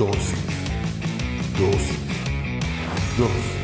Dosis. Dosis. Dosis.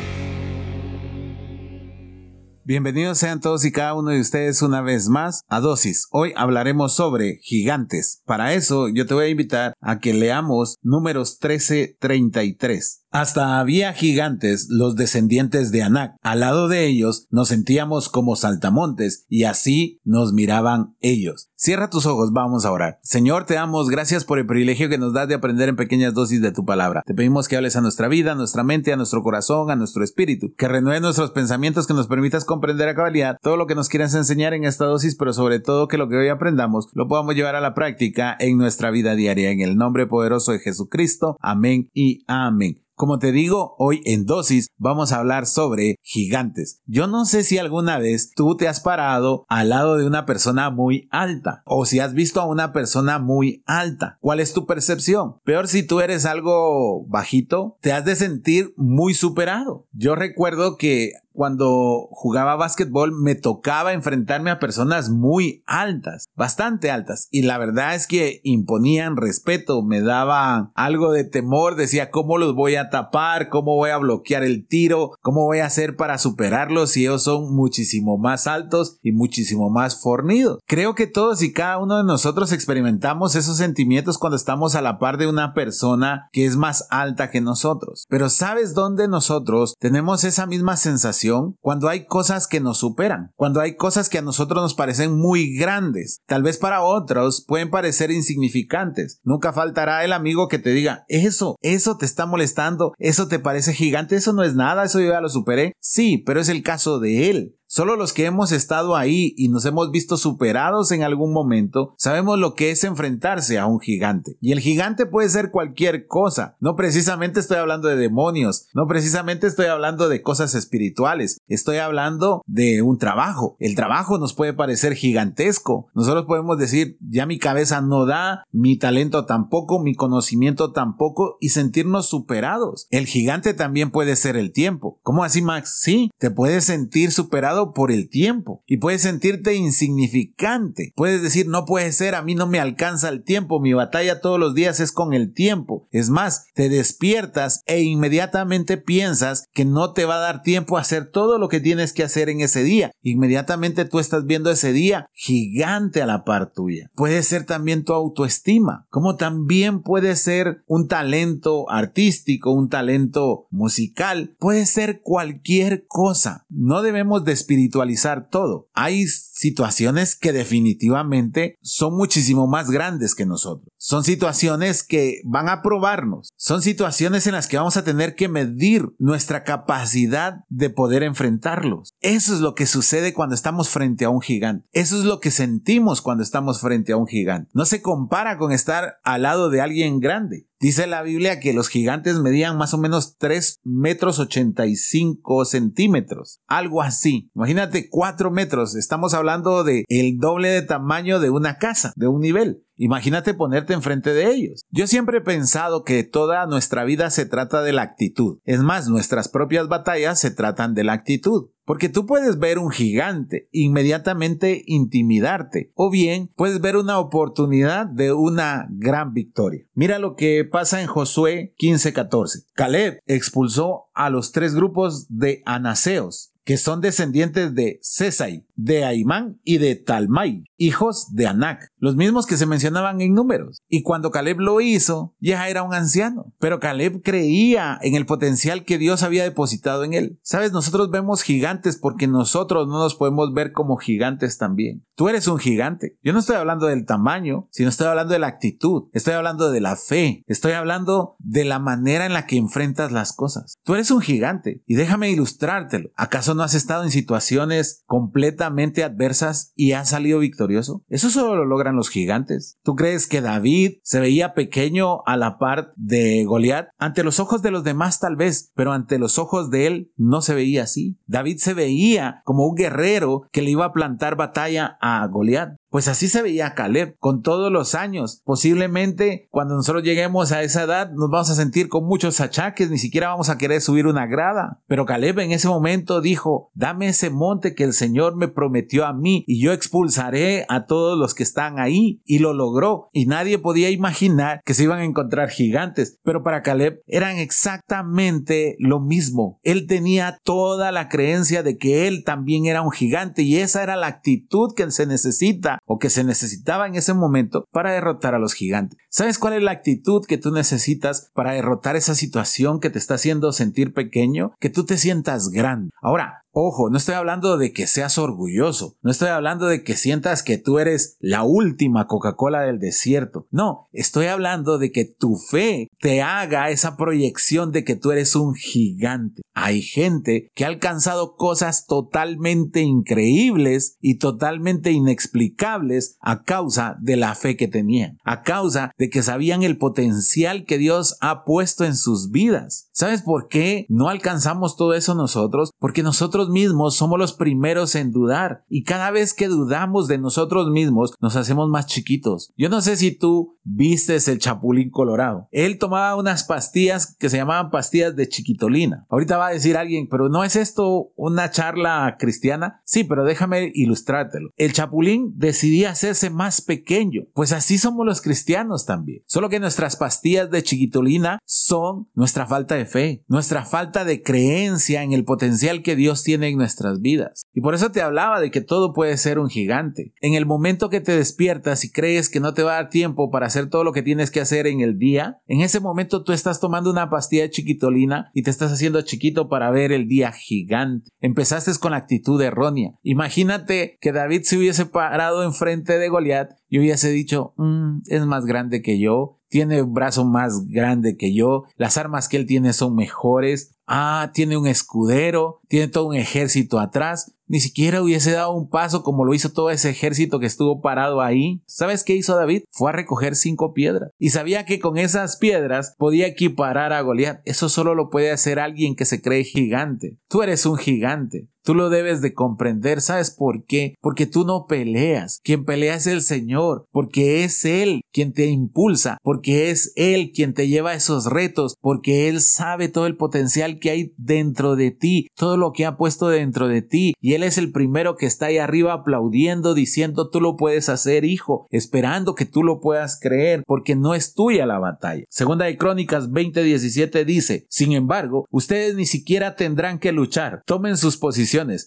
Bienvenidos sean todos y cada uno de ustedes una vez más a Dosis. Hoy hablaremos sobre gigantes. Para eso yo te voy a invitar a que leamos números 1333. Hasta había gigantes, los descendientes de Anak. Al lado de ellos nos sentíamos como saltamontes y así nos miraban ellos. Cierra tus ojos, vamos a orar. Señor, te damos gracias por el privilegio que nos das de aprender en pequeñas dosis de tu palabra. Te pedimos que hables a nuestra vida, a nuestra mente, a nuestro corazón, a nuestro espíritu, que renueve nuestros pensamientos, que nos permitas comprender a cabalidad todo lo que nos quieras enseñar en esta dosis, pero sobre todo que lo que hoy aprendamos lo podamos llevar a la práctica en nuestra vida diaria. En el nombre poderoso de Jesucristo. Amén y amén. Como te digo, hoy en dosis vamos a hablar sobre gigantes. Yo no sé si alguna vez tú te has parado al lado de una persona muy alta o si has visto a una persona muy alta. ¿Cuál es tu percepción? Peor si tú eres algo bajito, te has de sentir muy superado. Yo recuerdo que cuando jugaba básquetbol me tocaba enfrentarme a personas muy altas, bastante altas, y la verdad es que imponían respeto, me daban algo de temor, decía cómo los voy a tapar, cómo voy a bloquear el tiro, cómo voy a hacer para superarlos si ellos son muchísimo más altos y muchísimo más fornidos. Creo que todos y cada uno de nosotros experimentamos esos sentimientos cuando estamos a la par de una persona que es más alta que nosotros. Pero ¿sabes dónde nosotros tenemos esa misma sensación? Cuando hay cosas que nos superan, cuando hay cosas que a nosotros nos parecen muy grandes. Tal vez para otros pueden parecer insignificantes. Nunca faltará el amigo que te diga, eso, eso te está molestando, eso te parece gigante, eso no es nada, eso yo ya lo superé. Sí, pero es el caso de él. Solo los que hemos estado ahí y nos hemos visto superados en algún momento, sabemos lo que es enfrentarse a un gigante. Y el gigante puede ser cualquier cosa. No precisamente estoy hablando de demonios, no precisamente estoy hablando de cosas espirituales, estoy hablando de un trabajo. El trabajo nos puede parecer gigantesco. Nosotros podemos decir, ya mi cabeza no da, mi talento tampoco, mi conocimiento tampoco y sentirnos superados. El gigante también puede ser el tiempo. ¿Cómo así, Max? Sí, te puedes sentir superado por el tiempo y puedes sentirte insignificante. Puedes decir, no puede ser, a mí no me alcanza el tiempo, mi batalla todos los días es con el tiempo. Es más, te despiertas e inmediatamente piensas que no te va a dar tiempo a hacer todo lo que tienes que hacer en ese día. Inmediatamente tú estás viendo ese día gigante a la par tuya. Puede ser también tu autoestima, como también puede ser un talento artístico, un talento musical, puede ser cualquier cosa. No debemos despertar espiritualizar todo. Hay situaciones que definitivamente son muchísimo más grandes que nosotros. Son situaciones que van a probarnos. Son situaciones en las que vamos a tener que medir nuestra capacidad de poder enfrentarlos. Eso es lo que sucede cuando estamos frente a un gigante. Eso es lo que sentimos cuando estamos frente a un gigante. No se compara con estar al lado de alguien grande. Dice la Biblia que los gigantes medían más o menos 3 metros 85 centímetros. Algo así. Imagínate 4 metros. Estamos hablando de el doble de tamaño de una casa, de un nivel. Imagínate ponerte enfrente de ellos. Yo siempre he pensado que toda nuestra vida se trata de la actitud. Es más, nuestras propias batallas se tratan de la actitud. Porque tú puedes ver un gigante, inmediatamente intimidarte, o bien puedes ver una oportunidad de una gran victoria. Mira lo que pasa en Josué 15:14. Caleb expulsó a los tres grupos de anaseos, que son descendientes de Cesai, de Aimán y de Talmai, hijos de Anac, los mismos que se mencionaban en números. Y cuando Caleb lo hizo, ya era un anciano, pero Caleb creía en el potencial que Dios había depositado en él. Sabes, nosotros vemos gigantes porque nosotros no nos podemos ver como gigantes también. Tú eres un gigante. Yo no estoy hablando del tamaño, sino estoy hablando de la actitud, estoy hablando de la fe, estoy hablando de la manera en la que enfrentas las cosas. Tú eres un gigante y déjame ilustrártelo. ¿Acaso no has estado en situaciones completamente adversas y ha salido victorioso? Eso solo lo los gigantes. ¿Tú crees que David se veía pequeño a la par de Goliat? Ante los ojos de los demás tal vez, pero ante los ojos de él no se veía así. David se veía como un guerrero que le iba a plantar batalla a Goliat. Pues así se veía Caleb con todos los años. Posiblemente cuando nosotros lleguemos a esa edad nos vamos a sentir con muchos achaques, ni siquiera vamos a querer subir una grada. Pero Caleb en ese momento dijo, dame ese monte que el Señor me prometió a mí y yo expulsaré a todos los que están ahí. Y lo logró. Y nadie podía imaginar que se iban a encontrar gigantes. Pero para Caleb eran exactamente lo mismo. Él tenía toda la creencia de que él también era un gigante y esa era la actitud que se necesita o que se necesitaba en ese momento para derrotar a los gigantes. ¿Sabes cuál es la actitud que tú necesitas para derrotar esa situación que te está haciendo sentir pequeño? Que tú te sientas grande. Ahora, Ojo, no estoy hablando de que seas orgulloso, no estoy hablando de que sientas que tú eres la última Coca-Cola del desierto. No, estoy hablando de que tu fe te haga esa proyección de que tú eres un gigante. Hay gente que ha alcanzado cosas totalmente increíbles y totalmente inexplicables a causa de la fe que tenían, a causa de que sabían el potencial que Dios ha puesto en sus vidas. ¿Sabes por qué no alcanzamos todo eso nosotros? Porque nosotros mismos somos los primeros en dudar y cada vez que dudamos de nosotros mismos nos hacemos más chiquitos. Yo no sé si tú vistes el chapulín colorado. Él tomaba unas pastillas que se llamaban pastillas de chiquitolina. Ahorita va a decir alguien, pero ¿no es esto una charla cristiana? Sí, pero déjame ilustrártelo. El chapulín decidía hacerse más pequeño, pues así somos los cristianos también. Solo que nuestras pastillas de chiquitolina son nuestra falta de fe, nuestra falta de creencia en el potencial que Dios tiene en nuestras vidas. Y por eso te hablaba de que todo puede ser un gigante. En el momento que te despiertas y crees que no te va a dar tiempo para hacer todo lo que tienes que hacer en el día, en ese momento tú estás tomando una pastilla chiquitolina y te estás haciendo chiquito para ver el día gigante. Empezaste con la actitud errónea. Imagínate que David se hubiese parado enfrente de Goliat y hubiese dicho, mm, es más grande que yo, tiene un brazo más grande que yo, las armas que él tiene son mejores, ah, tiene un escudero, tiene todo un ejército atrás, ni siquiera hubiese dado un paso como lo hizo todo ese ejército que estuvo parado ahí. ¿Sabes qué hizo David? Fue a recoger cinco piedras. Y sabía que con esas piedras podía equiparar a Goliat. Eso solo lo puede hacer alguien que se cree gigante. Tú eres un gigante. Tú lo debes de comprender. ¿Sabes por qué? Porque tú no peleas. Quien pelea es el Señor. Porque es Él quien te impulsa. Porque es Él quien te lleva a esos retos. Porque Él sabe todo el potencial que hay dentro de ti. Todo lo que ha puesto dentro de ti. Y Él es el primero que está ahí arriba aplaudiendo, diciendo tú lo puedes hacer, hijo. Esperando que tú lo puedas creer. Porque no es tuya la batalla. Segunda de Crónicas 20:17 dice, sin embargo, ustedes ni siquiera tendrán que luchar. Tomen sus posiciones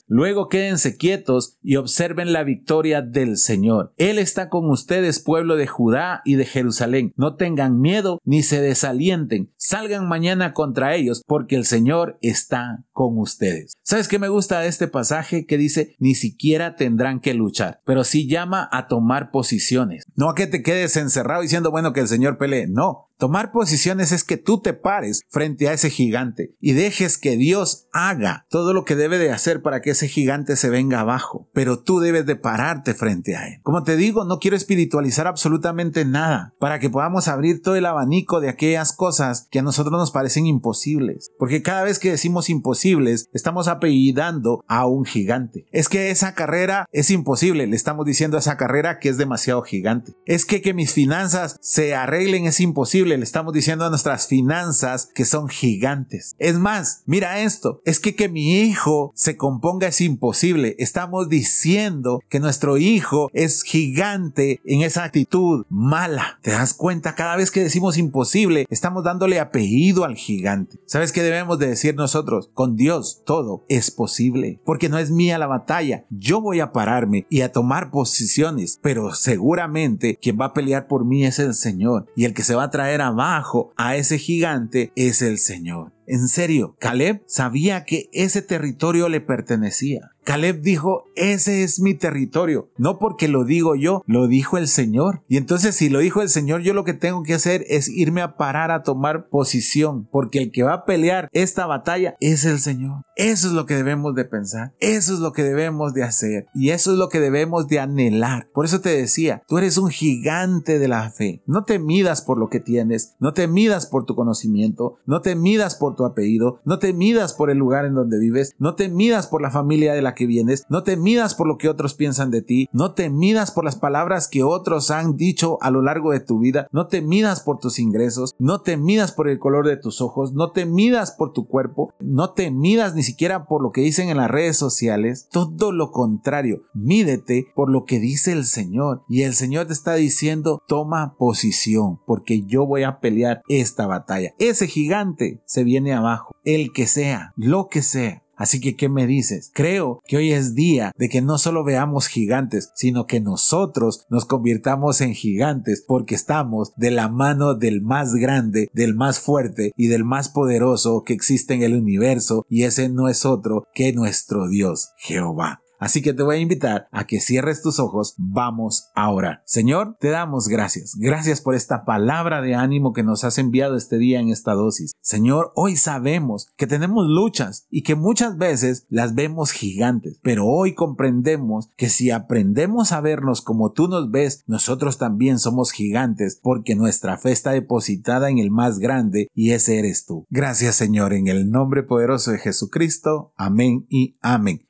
Luego quédense quietos y observen la victoria del Señor. Él está con ustedes, pueblo de Judá y de Jerusalén. No tengan miedo ni se desalienten. Salgan mañana contra ellos porque el Señor está con ustedes. ¿Sabes qué me gusta este pasaje que dice ni siquiera tendrán que luchar, pero sí llama a tomar posiciones? No a que te quedes encerrado diciendo bueno que el Señor pelee. No, Tomar posiciones es que tú te pares frente a ese gigante y dejes que Dios haga todo lo que debe de hacer para que ese gigante se venga abajo, pero tú debes de pararte frente a él. Como te digo, no quiero espiritualizar absolutamente nada para que podamos abrir todo el abanico de aquellas cosas que a nosotros nos parecen imposibles, porque cada vez que decimos imposibles, estamos apellidando a un gigante. Es que esa carrera es imposible, le estamos diciendo a esa carrera que es demasiado gigante. Es que que mis finanzas se arreglen es imposible le estamos diciendo a nuestras finanzas que son gigantes. Es más, mira esto, es que que mi hijo se componga es imposible. Estamos diciendo que nuestro hijo es gigante en esa actitud mala. ¿Te das cuenta? Cada vez que decimos imposible, estamos dándole apellido al gigante. ¿Sabes qué debemos de decir nosotros? Con Dios todo es posible, porque no es mía la batalla. Yo voy a pararme y a tomar posiciones, pero seguramente quien va a pelear por mí es el Señor y el que se va a traer abajo a ese gigante es el Señor. En serio, Caleb sabía que ese territorio le pertenecía. Caleb dijo, ese es mi territorio. No porque lo digo yo, lo dijo el Señor. Y entonces si lo dijo el Señor, yo lo que tengo que hacer es irme a parar a tomar posición, porque el que va a pelear esta batalla es el Señor. Eso es lo que debemos de pensar. Eso es lo que debemos de hacer. Y eso es lo que debemos de anhelar. Por eso te decía, tú eres un gigante de la fe. No te midas por lo que tienes, no te midas por tu conocimiento, no te midas por tu apellido, no te midas por el lugar en donde vives, no te midas por la familia de la que que vienes, no te midas por lo que otros piensan de ti, no te midas por las palabras que otros han dicho a lo largo de tu vida, no te midas por tus ingresos, no te midas por el color de tus ojos, no te midas por tu cuerpo, no te midas ni siquiera por lo que dicen en las redes sociales, todo lo contrario, mídete por lo que dice el Señor y el Señor te está diciendo toma posición porque yo voy a pelear esta batalla. Ese gigante se viene abajo, el que sea, lo que sea. Así que, ¿qué me dices? Creo que hoy es día de que no solo veamos gigantes, sino que nosotros nos convirtamos en gigantes porque estamos de la mano del más grande, del más fuerte y del más poderoso que existe en el universo y ese no es otro que nuestro Dios, Jehová. Así que te voy a invitar a que cierres tus ojos. Vamos a orar. Señor, te damos gracias. Gracias por esta palabra de ánimo que nos has enviado este día en esta dosis. Señor, hoy sabemos que tenemos luchas y que muchas veces las vemos gigantes, pero hoy comprendemos que si aprendemos a vernos como tú nos ves, nosotros también somos gigantes porque nuestra fe está depositada en el más grande y ese eres tú. Gracias Señor, en el nombre poderoso de Jesucristo. Amén y amén.